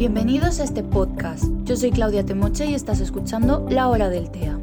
Bienvenidos a este podcast. Yo soy Claudia Temoche y estás escuchando La Hora del TEA.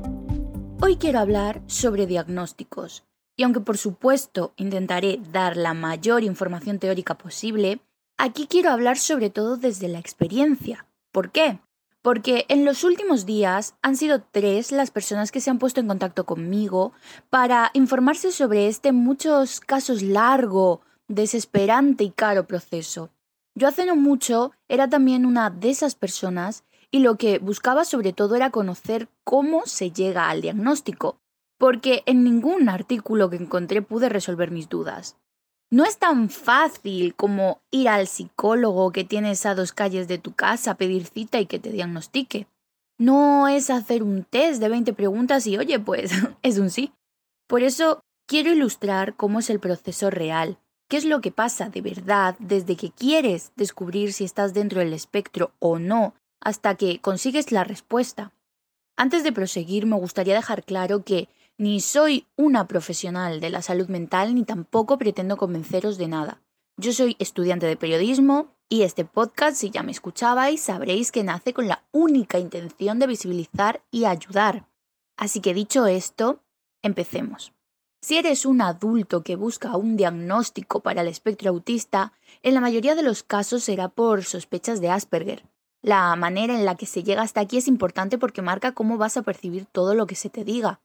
Hoy quiero hablar sobre diagnósticos. Y aunque por supuesto intentaré dar la mayor información teórica posible, aquí quiero hablar sobre todo desde la experiencia. ¿Por qué? Porque en los últimos días han sido tres las personas que se han puesto en contacto conmigo para informarse sobre este muchos casos largo, desesperante y caro proceso. Yo hace no mucho era también una de esas personas y lo que buscaba sobre todo era conocer cómo se llega al diagnóstico, porque en ningún artículo que encontré pude resolver mis dudas. No es tan fácil como ir al psicólogo que tienes a dos calles de tu casa, pedir cita y que te diagnostique. No es hacer un test de 20 preguntas y oye, pues es un sí. Por eso quiero ilustrar cómo es el proceso real, ¿Qué es lo que pasa de verdad desde que quieres descubrir si estás dentro del espectro o no hasta que consigues la respuesta? Antes de proseguir, me gustaría dejar claro que ni soy una profesional de la salud mental ni tampoco pretendo convenceros de nada. Yo soy estudiante de periodismo y este podcast, si ya me escuchabais, sabréis que nace con la única intención de visibilizar y ayudar. Así que dicho esto, empecemos. Si eres un adulto que busca un diagnóstico para el espectro autista, en la mayoría de los casos será por sospechas de Asperger. La manera en la que se llega hasta aquí es importante porque marca cómo vas a percibir todo lo que se te diga.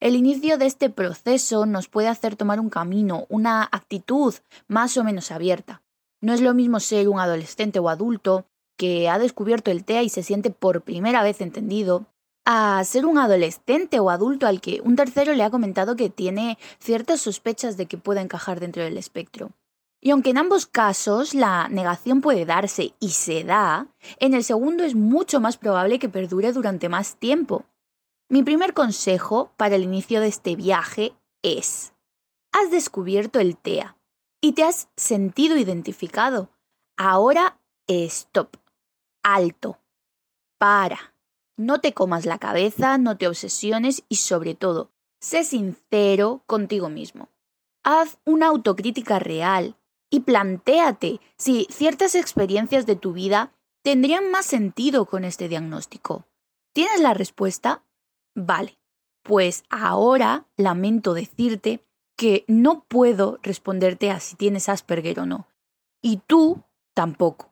El inicio de este proceso nos puede hacer tomar un camino, una actitud más o menos abierta. No es lo mismo ser un adolescente o adulto que ha descubierto el TEA y se siente por primera vez entendido, a ser un adolescente o adulto al que un tercero le ha comentado que tiene ciertas sospechas de que pueda encajar dentro del espectro. Y aunque en ambos casos la negación puede darse y se da, en el segundo es mucho más probable que perdure durante más tiempo. Mi primer consejo para el inicio de este viaje es, has descubierto el TEA y te has sentido identificado. Ahora, stop, alto, para no te comas la cabeza, no te obsesiones y sobre todo, sé sincero contigo mismo. Haz una autocrítica real y plantéate si ciertas experiencias de tu vida tendrían más sentido con este diagnóstico. ¿Tienes la respuesta? Vale. Pues ahora lamento decirte que no puedo responderte a si tienes Asperger o no. Y tú tampoco.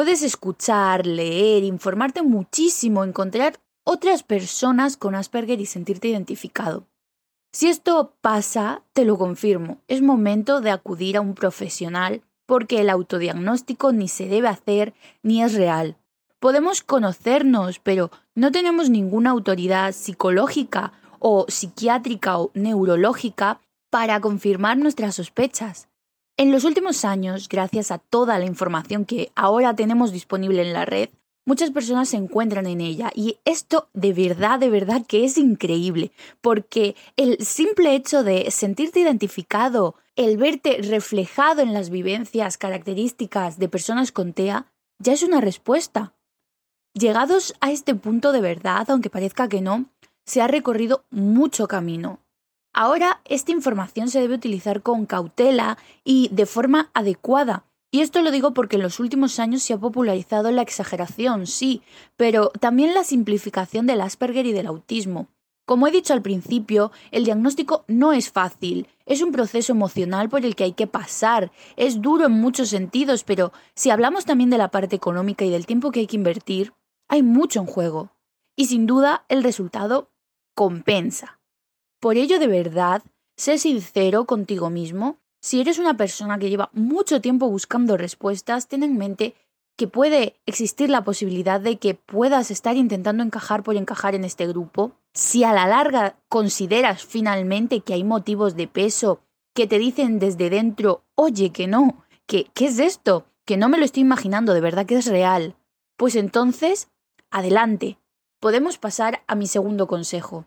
Puedes escuchar, leer, informarte muchísimo, encontrar otras personas con Asperger y sentirte identificado. Si esto pasa, te lo confirmo, es momento de acudir a un profesional porque el autodiagnóstico ni se debe hacer ni es real. Podemos conocernos, pero no tenemos ninguna autoridad psicológica o psiquiátrica o neurológica para confirmar nuestras sospechas. En los últimos años, gracias a toda la información que ahora tenemos disponible en la red, muchas personas se encuentran en ella y esto de verdad, de verdad que es increíble, porque el simple hecho de sentirte identificado, el verte reflejado en las vivencias características de personas con TEA, ya es una respuesta. Llegados a este punto de verdad, aunque parezca que no, se ha recorrido mucho camino, Ahora esta información se debe utilizar con cautela y de forma adecuada. Y esto lo digo porque en los últimos años se ha popularizado la exageración, sí, pero también la simplificación del Asperger y del autismo. Como he dicho al principio, el diagnóstico no es fácil, es un proceso emocional por el que hay que pasar, es duro en muchos sentidos, pero si hablamos también de la parte económica y del tiempo que hay que invertir, hay mucho en juego. Y sin duda el resultado compensa. Por ello, de verdad, sé sincero contigo mismo. Si eres una persona que lleva mucho tiempo buscando respuestas, ten en mente que puede existir la posibilidad de que puedas estar intentando encajar por encajar en este grupo. Si a la larga consideras finalmente que hay motivos de peso que te dicen desde dentro, oye, que no, que, ¿qué es esto? Que no me lo estoy imaginando, de verdad que es real. Pues entonces, adelante. Podemos pasar a mi segundo consejo.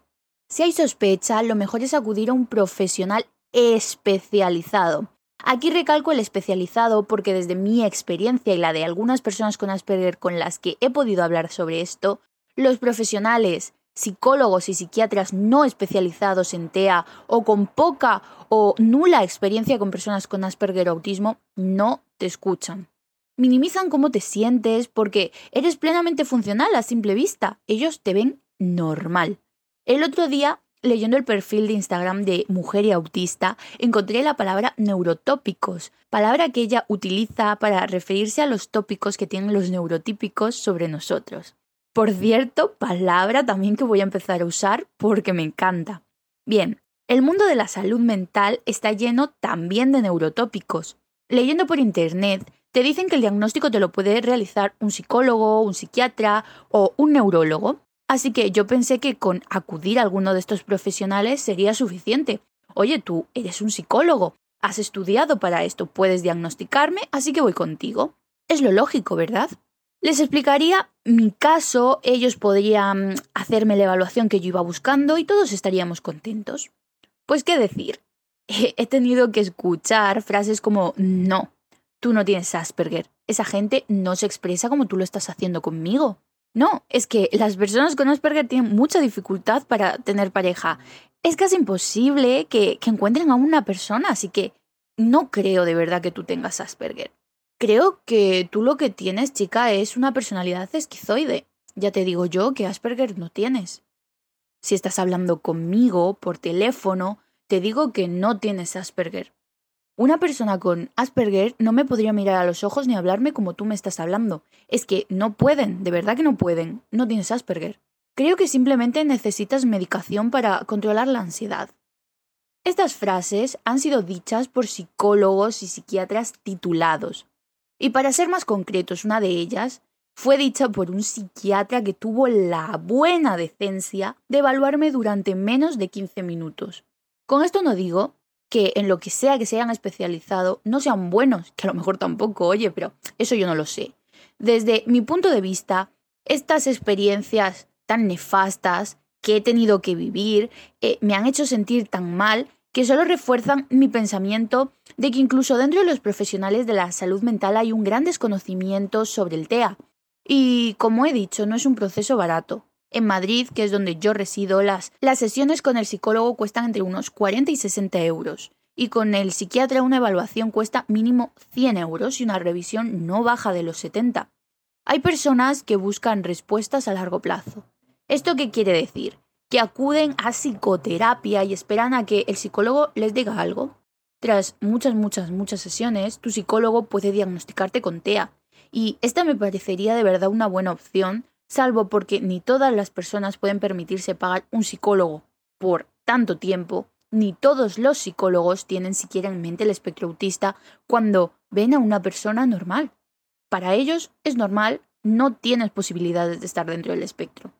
Si hay sospecha, lo mejor es acudir a un profesional especializado. Aquí recalco el especializado porque desde mi experiencia y la de algunas personas con Asperger con las que he podido hablar sobre esto, los profesionales, psicólogos y psiquiatras no especializados en TEA o con poca o nula experiencia con personas con Asperger o autismo no te escuchan. minimizan cómo te sientes porque eres plenamente funcional a simple vista. Ellos te ven normal. El otro día, leyendo el perfil de Instagram de Mujer y Autista, encontré la palabra neurotópicos, palabra que ella utiliza para referirse a los tópicos que tienen los neurotípicos sobre nosotros. Por cierto, palabra también que voy a empezar a usar porque me encanta. Bien, el mundo de la salud mental está lleno también de neurotópicos. Leyendo por internet, te dicen que el diagnóstico te lo puede realizar un psicólogo, un psiquiatra o un neurólogo. Así que yo pensé que con acudir a alguno de estos profesionales sería suficiente. Oye, tú eres un psicólogo, has estudiado para esto, puedes diagnosticarme, así que voy contigo. Es lo lógico, ¿verdad? Les explicaría mi caso, ellos podrían hacerme la evaluación que yo iba buscando y todos estaríamos contentos. Pues qué decir, he tenido que escuchar frases como no, Tú no tienes Asperger. Esa gente no se expresa como tú lo estás haciendo conmigo. No, es que las personas con Asperger tienen mucha dificultad para tener pareja. Es casi imposible que, que encuentren a una persona, así que no creo de verdad que tú tengas Asperger. Creo que tú lo que tienes, chica, es una personalidad esquizoide. Ya te digo yo que Asperger no tienes. Si estás hablando conmigo por teléfono, te digo que no tienes Asperger. Una persona con Asperger no me podría mirar a los ojos ni hablarme como tú me estás hablando. Es que no pueden, de verdad que no pueden. No tienes Asperger. Creo que simplemente necesitas medicación para controlar la ansiedad. Estas frases han sido dichas por psicólogos y psiquiatras titulados. Y para ser más concretos, una de ellas fue dicha por un psiquiatra que tuvo la buena decencia de evaluarme durante menos de 15 minutos. Con esto no digo que en lo que sea que se hayan especializado no sean buenos, que a lo mejor tampoco, oye, pero eso yo no lo sé. Desde mi punto de vista, estas experiencias tan nefastas que he tenido que vivir eh, me han hecho sentir tan mal que solo refuerzan mi pensamiento de que incluso dentro de los profesionales de la salud mental hay un gran desconocimiento sobre el TEA. Y como he dicho, no es un proceso barato. En Madrid, que es donde yo resido, las, las sesiones con el psicólogo cuestan entre unos 40 y 60 euros. Y con el psiquiatra una evaluación cuesta mínimo 100 euros y una revisión no baja de los 70. Hay personas que buscan respuestas a largo plazo. ¿Esto qué quiere decir? Que acuden a psicoterapia y esperan a que el psicólogo les diga algo. Tras muchas, muchas, muchas sesiones, tu psicólogo puede diagnosticarte con TEA. Y esta me parecería de verdad una buena opción salvo porque ni todas las personas pueden permitirse pagar un psicólogo por tanto tiempo, ni todos los psicólogos tienen siquiera en mente el espectro autista cuando ven a una persona normal. Para ellos es normal, no tienes posibilidades de estar dentro del espectro.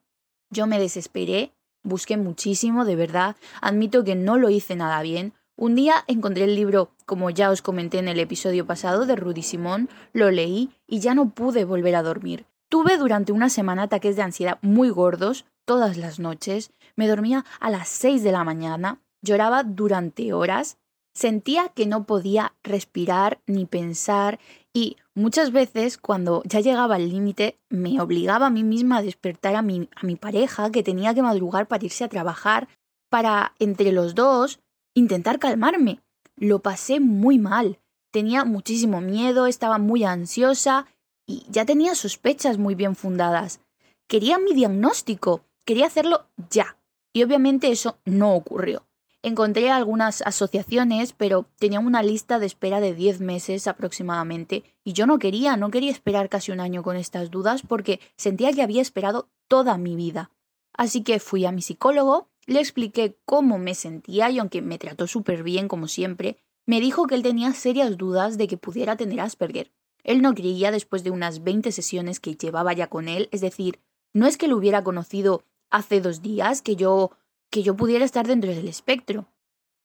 Yo me desesperé, busqué muchísimo, de verdad, admito que no lo hice nada bien. Un día encontré el libro, como ya os comenté en el episodio pasado, de Rudy Simón, lo leí y ya no pude volver a dormir. Tuve durante una semana ataques de ansiedad muy gordos todas las noches, me dormía a las 6 de la mañana, lloraba durante horas, sentía que no podía respirar ni pensar y muchas veces cuando ya llegaba al límite me obligaba a mí misma a despertar a mi, a mi pareja que tenía que madrugar para irse a trabajar, para entre los dos intentar calmarme. Lo pasé muy mal, tenía muchísimo miedo, estaba muy ansiosa y ya tenía sospechas muy bien fundadas. Quería mi diagnóstico, quería hacerlo ya. Y obviamente eso no ocurrió. Encontré algunas asociaciones, pero tenía una lista de espera de 10 meses aproximadamente, y yo no quería, no quería esperar casi un año con estas dudas porque sentía que había esperado toda mi vida. Así que fui a mi psicólogo, le expliqué cómo me sentía y aunque me trató súper bien como siempre, me dijo que él tenía serias dudas de que pudiera tener Asperger, él no creía después de unas 20 sesiones que llevaba ya con él, es decir, no es que lo hubiera conocido hace dos días que yo que yo pudiera estar dentro del espectro.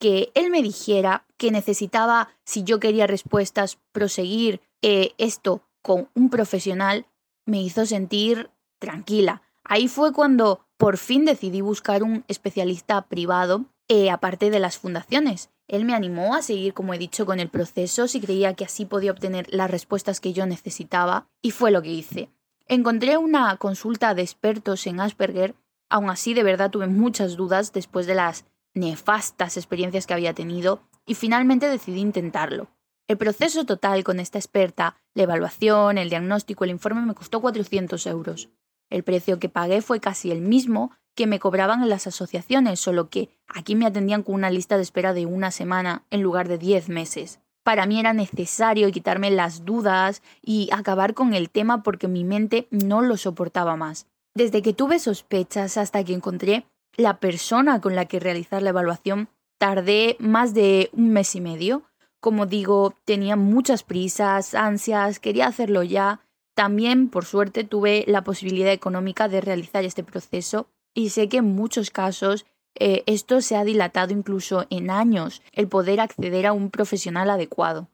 Que él me dijera que necesitaba, si yo quería respuestas, proseguir eh, esto con un profesional, me hizo sentir tranquila. Ahí fue cuando por fin decidí buscar un especialista privado, eh, aparte de las fundaciones. Él me animó a seguir, como he dicho, con el proceso si creía que así podía obtener las respuestas que yo necesitaba, y fue lo que hice. Encontré una consulta de expertos en Asperger, aún así de verdad tuve muchas dudas después de las nefastas experiencias que había tenido, y finalmente decidí intentarlo. El proceso total con esta experta, la evaluación, el diagnóstico, el informe me costó 400 euros. El precio que pagué fue casi el mismo que me cobraban las asociaciones, solo que aquí me atendían con una lista de espera de una semana en lugar de 10 meses. Para mí era necesario quitarme las dudas y acabar con el tema porque mi mente no lo soportaba más. Desde que tuve sospechas hasta que encontré la persona con la que realizar la evaluación, tardé más de un mes y medio. Como digo, tenía muchas prisas, ansias, quería hacerlo ya. También, por suerte, tuve la posibilidad económica de realizar este proceso y sé que en muchos casos eh, esto se ha dilatado incluso en años, el poder acceder a un profesional adecuado.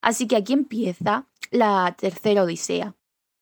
Así que aquí empieza la tercera odisea.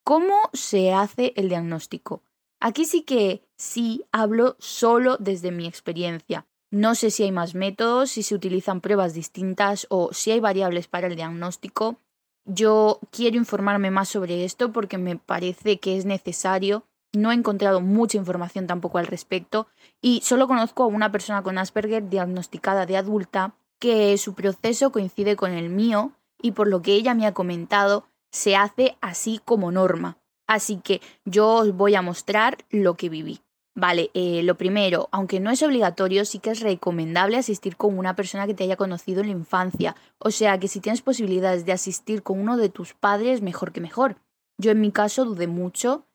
¿Cómo se hace el diagnóstico? Aquí sí que sí hablo solo desde mi experiencia. No sé si hay más métodos, si se utilizan pruebas distintas o si hay variables para el diagnóstico. Yo quiero informarme más sobre esto porque me parece que es necesario. No he encontrado mucha información tampoco al respecto y solo conozco a una persona con Asperger diagnosticada de adulta que su proceso coincide con el mío y por lo que ella me ha comentado se hace así como norma. Así que yo os voy a mostrar lo que viví. Vale, eh, lo primero, aunque no es obligatorio, sí que es recomendable asistir con una persona que te haya conocido en la infancia. O sea que si tienes posibilidades de asistir con uno de tus padres, mejor que mejor. Yo en mi caso dudé mucho,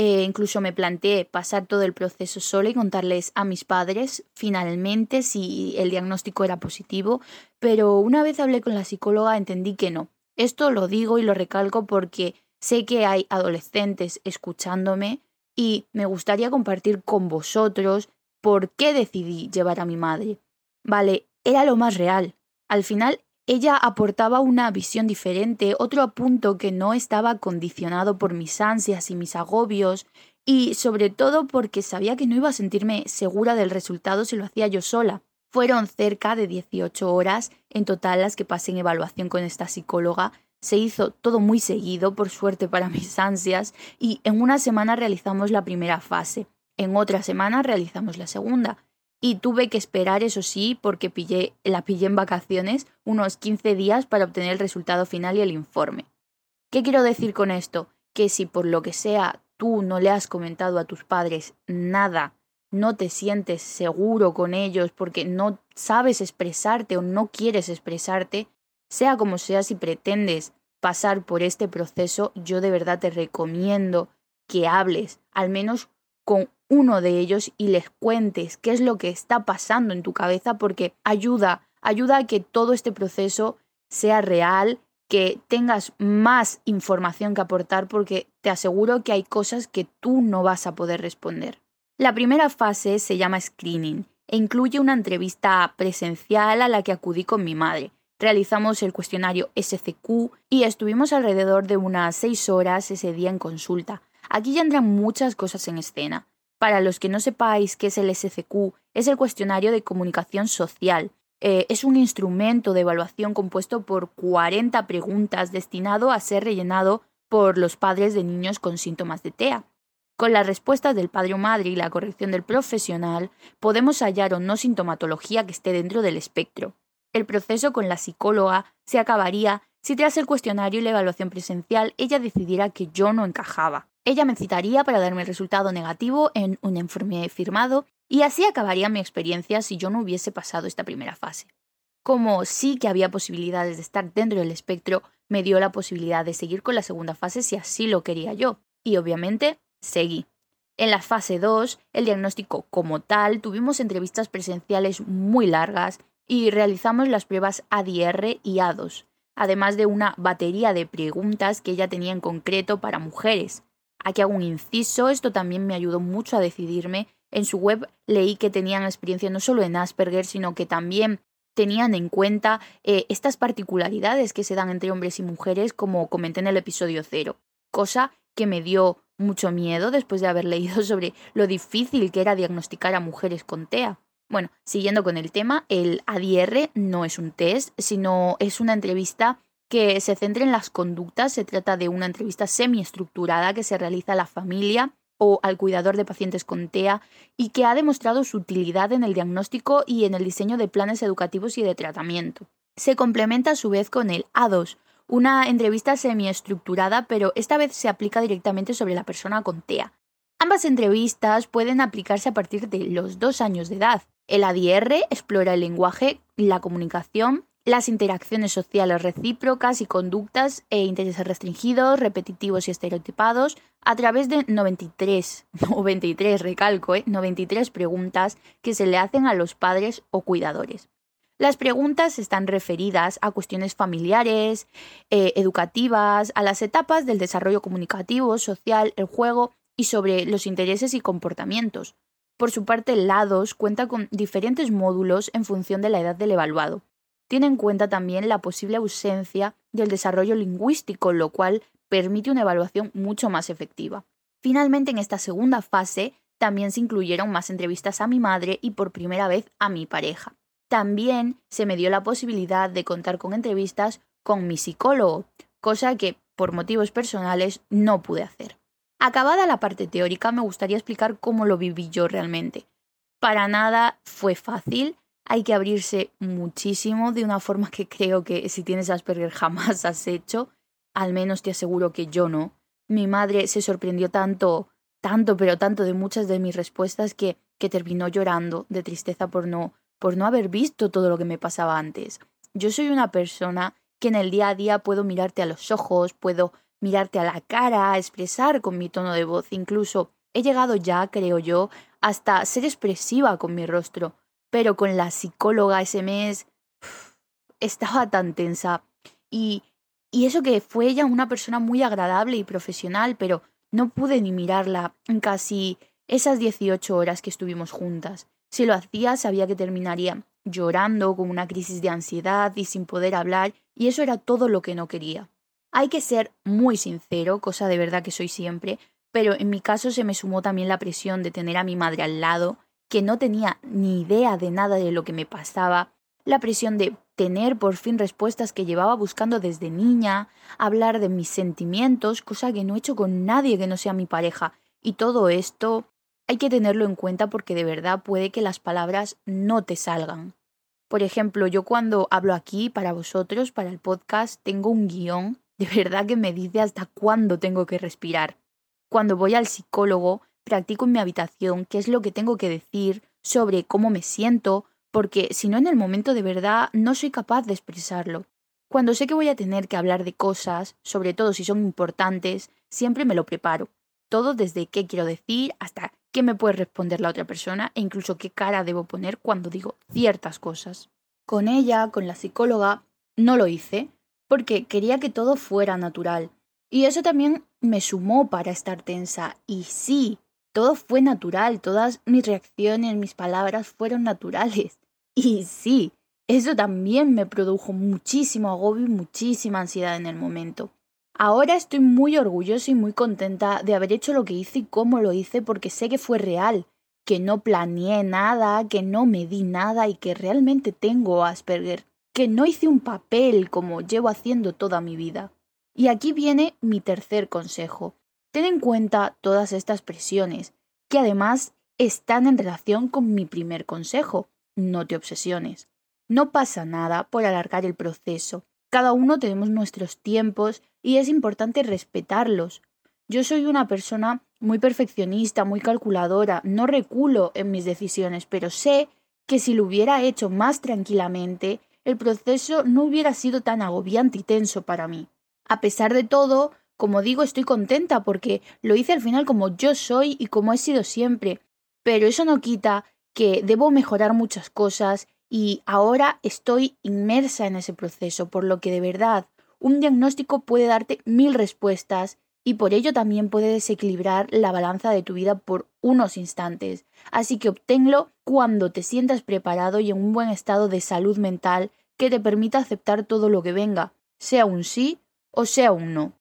eh, incluso me planteé pasar todo el proceso sola y contarles a mis padres finalmente si el diagnóstico era positivo, pero una vez hablé con la psicóloga entendí que no. Esto lo digo y lo recalco porque sé que hay adolescentes escuchándome y me gustaría compartir con vosotros por qué decidí llevar a mi madre. Vale, era lo más real. Al final, ella aportaba una visión diferente, otro punto que no estaba condicionado por mis ansias y mis agobios, y sobre todo porque sabía que no iba a sentirme segura del resultado si lo hacía yo sola. Fueron cerca de 18 horas en total las que pasé en evaluación con esta psicóloga se hizo todo muy seguido, por suerte para mis ansias, y en una semana realizamos la primera fase, en otra semana realizamos la segunda. Y tuve que esperar, eso sí, porque la pillé en vacaciones, unos 15 días para obtener el resultado final y el informe. ¿Qué quiero decir con esto? Que si por lo que sea tú no le has comentado a tus padres nada, no te sientes seguro con ellos porque no sabes expresarte o no quieres expresarte, sea como sea, si pretendes pasar por este proceso, yo de verdad te recomiendo que hables al menos con uno de ellos y les cuentes qué es lo que está pasando en tu cabeza porque ayuda, ayuda a que todo este proceso sea real, que tengas más información que aportar porque te aseguro que hay cosas que tú no vas a poder responder. La primera fase se llama screening e incluye una entrevista presencial a la que acudí con mi madre realizamos el cuestionario SCQ y estuvimos alrededor de unas seis horas ese día en consulta. Aquí ya entran muchas cosas en escena. Para los que no sepáis qué es el SCQ, es el cuestionario de comunicación social. Eh, es un instrumento de evaluación compuesto por 40 preguntas destinado a ser rellenado por los padres de niños con síntomas de TEA. Con las respuestas del padre o madre y la corrección del profesional, podemos hallar o no sintomatología que esté dentro del espectro. El proceso con la psicóloga se acabaría si tras el cuestionario y la evaluación presencial ella decidiera que yo no encajaba. Ella me citaría para darme el resultado negativo en un informe firmado y así acabaría mi experiencia si yo no hubiese pasado esta primera fase. Como sí que había posibilidades de estar dentro del espectro, me dio la posibilidad de seguir con la segunda fase si así lo quería yo. Y obviamente seguí. En la fase 2, el diagnóstico como tal, tuvimos entrevistas presenciales muy largas y realizamos las pruebas ADR y A2, además de una batería de preguntas que ella tenía en concreto para mujeres. Aquí hago un inciso, esto también me ayudó mucho a decidirme. En su web leí que tenían experiencia no solo en Asperger, sino que también tenían en cuenta eh, estas particularidades que se dan entre hombres y mujeres, como comenté en el episodio cero, cosa que me dio mucho miedo después de haber leído sobre lo difícil que era diagnosticar a mujeres con TEA. Bueno, siguiendo con el tema, el ADR no es un test, sino es una entrevista que se centra en las conductas. Se trata de una entrevista semiestructurada que se realiza a la familia o al cuidador de pacientes con TEA y que ha demostrado su utilidad en el diagnóstico y en el diseño de planes educativos y de tratamiento. se complementa a su vez con el A2, una entrevista semiestructurada, pero esta vez se aplica directamente sobre la persona con TEA. Ambas entrevistas pueden aplicarse a partir de los dos años de edad. El ADR explora el lenguaje, la comunicación, las interacciones sociales recíprocas y conductas e intereses restringidos, repetitivos y estereotipados a través de 93, 93, recalco, 93 ¿eh? preguntas que se le hacen a los padres o cuidadores. Las preguntas están referidas a cuestiones familiares, eh, educativas, a las etapas del desarrollo comunicativo, social, el juego y sobre los intereses y comportamientos. Por su parte, LADOS cuenta con diferentes módulos en función de la edad del evaluado. Tiene en cuenta también la posible ausencia del desarrollo lingüístico, lo cual permite una evaluación mucho más efectiva. Finalmente, en esta segunda fase, también se incluyeron más entrevistas a mi madre y por primera vez a mi pareja. También se me dio la posibilidad de contar con entrevistas con mi psicólogo, cosa que por motivos personales no pude hacer. Acabada la parte teórica, me gustaría explicar cómo lo viví yo realmente. Para nada fue fácil, hay que abrirse muchísimo de una forma que creo que si tienes Asperger jamás has hecho, al menos te aseguro que yo no. Mi madre se sorprendió tanto, tanto, pero tanto de muchas de mis respuestas que, que terminó llorando de tristeza por no por no haber visto todo lo que me pasaba antes. Yo soy una persona que en el día a día puedo mirarte a los ojos, puedo mirarte a la cara, expresar con mi tono de voz, incluso he llegado ya, creo yo, hasta ser expresiva con mi rostro, pero con la psicóloga ese mes estaba tan tensa y y eso que fue ella una persona muy agradable y profesional, pero no pude ni mirarla en casi esas 18 horas que estuvimos juntas. Si lo hacía, sabía que terminaría llorando con una crisis de ansiedad y sin poder hablar, y eso era todo lo que no quería. Hay que ser muy sincero, cosa de verdad que soy siempre, pero en mi caso se me sumó también la presión de tener a mi madre al lado, que no tenía ni idea de nada de lo que me pasaba, la presión de tener por fin respuestas que llevaba buscando desde niña, hablar de mis sentimientos, cosa que no he hecho con nadie que no sea mi pareja, y todo esto hay que tenerlo en cuenta porque de verdad puede que las palabras no te salgan. Por ejemplo, yo cuando hablo aquí para vosotros, para el podcast, tengo un guion de verdad que me dice hasta cuándo tengo que respirar. Cuando voy al psicólogo, practico en mi habitación qué es lo que tengo que decir sobre cómo me siento, porque si no en el momento de verdad no soy capaz de expresarlo. Cuando sé que voy a tener que hablar de cosas, sobre todo si son importantes, siempre me lo preparo. Todo desde qué quiero decir hasta qué me puede responder la otra persona e incluso qué cara debo poner cuando digo ciertas cosas. Con ella, con la psicóloga, no lo hice porque quería que todo fuera natural. Y eso también me sumó para estar tensa. Y sí, todo fue natural, todas mis reacciones, mis palabras fueron naturales. Y sí, eso también me produjo muchísimo agobio y muchísima ansiedad en el momento. Ahora estoy muy orgullosa y muy contenta de haber hecho lo que hice y cómo lo hice porque sé que fue real, que no planeé nada, que no me di nada y que realmente tengo Asperger, que no hice un papel como llevo haciendo toda mi vida. Y aquí viene mi tercer consejo. Ten en cuenta todas estas presiones, que además están en relación con mi primer consejo. No te obsesiones. No pasa nada por alargar el proceso. Cada uno tenemos nuestros tiempos y es importante respetarlos. Yo soy una persona muy perfeccionista, muy calculadora, no reculo en mis decisiones, pero sé que si lo hubiera hecho más tranquilamente, el proceso no hubiera sido tan agobiante y tenso para mí. A pesar de todo, como digo, estoy contenta porque lo hice al final como yo soy y como he sido siempre, pero eso no quita que debo mejorar muchas cosas y ahora estoy inmersa en ese proceso, por lo que de verdad un diagnóstico puede darte mil respuestas y por ello también puede desequilibrar la balanza de tu vida por unos instantes. Así que obténlo cuando te sientas preparado y en un buen estado de salud mental que te permita aceptar todo lo que venga, sea un sí o sea un no.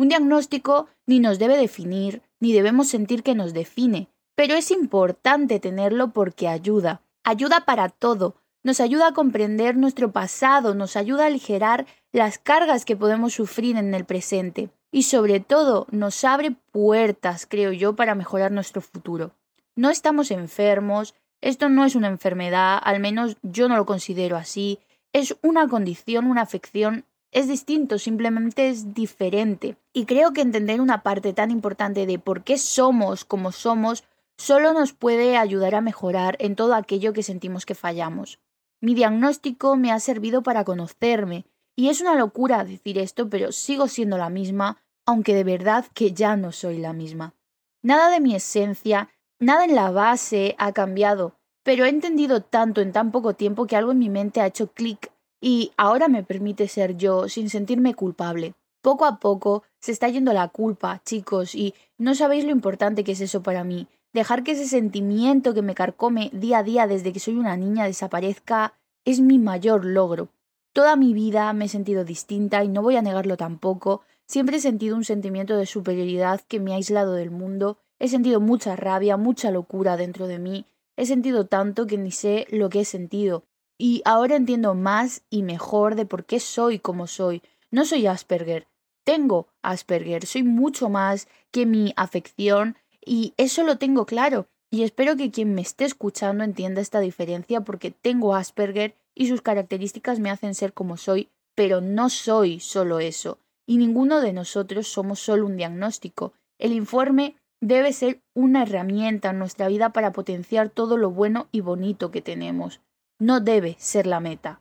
Un diagnóstico ni nos debe definir, ni debemos sentir que nos define, pero es importante tenerlo porque ayuda. Ayuda para todo, nos ayuda a comprender nuestro pasado, nos ayuda a aligerar las cargas que podemos sufrir en el presente y sobre todo nos abre puertas, creo yo, para mejorar nuestro futuro. No estamos enfermos, esto no es una enfermedad, al menos yo no lo considero así, es una condición, una afección, es distinto, simplemente es diferente. Y creo que entender una parte tan importante de por qué somos como somos solo nos puede ayudar a mejorar en todo aquello que sentimos que fallamos. Mi diagnóstico me ha servido para conocerme, y es una locura decir esto, pero sigo siendo la misma, aunque de verdad que ya no soy la misma. Nada de mi esencia, nada en la base ha cambiado, pero he entendido tanto en tan poco tiempo que algo en mi mente ha hecho clic y ahora me permite ser yo sin sentirme culpable. Poco a poco se está yendo la culpa, chicos, y no sabéis lo importante que es eso para mí. Dejar que ese sentimiento que me carcome día a día desde que soy una niña desaparezca es mi mayor logro. Toda mi vida me he sentido distinta y no voy a negarlo tampoco. Siempre he sentido un sentimiento de superioridad que me ha aislado del mundo. He sentido mucha rabia, mucha locura dentro de mí. He sentido tanto que ni sé lo que he sentido. Y ahora entiendo más y mejor de por qué soy como soy. No soy Asperger. Tengo Asperger. Soy mucho más que mi afección y eso lo tengo claro. Y espero que quien me esté escuchando entienda esta diferencia porque tengo Asperger y sus características me hacen ser como soy, pero no soy solo eso. Y ninguno de nosotros somos solo un diagnóstico. El informe debe ser una herramienta en nuestra vida para potenciar todo lo bueno y bonito que tenemos. No debe ser la meta.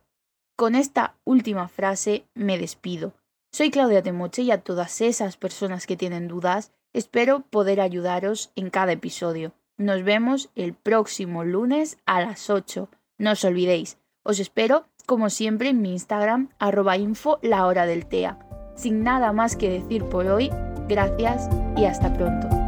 Con esta última frase me despido. Soy Claudia Temoche y a todas esas personas que tienen dudas, espero poder ayudaros en cada episodio. Nos vemos el próximo lunes a las 8. No os olvidéis, os espero, como siempre, en mi Instagram, arroba info la hora del TEA. Sin nada más que decir por hoy, gracias y hasta pronto.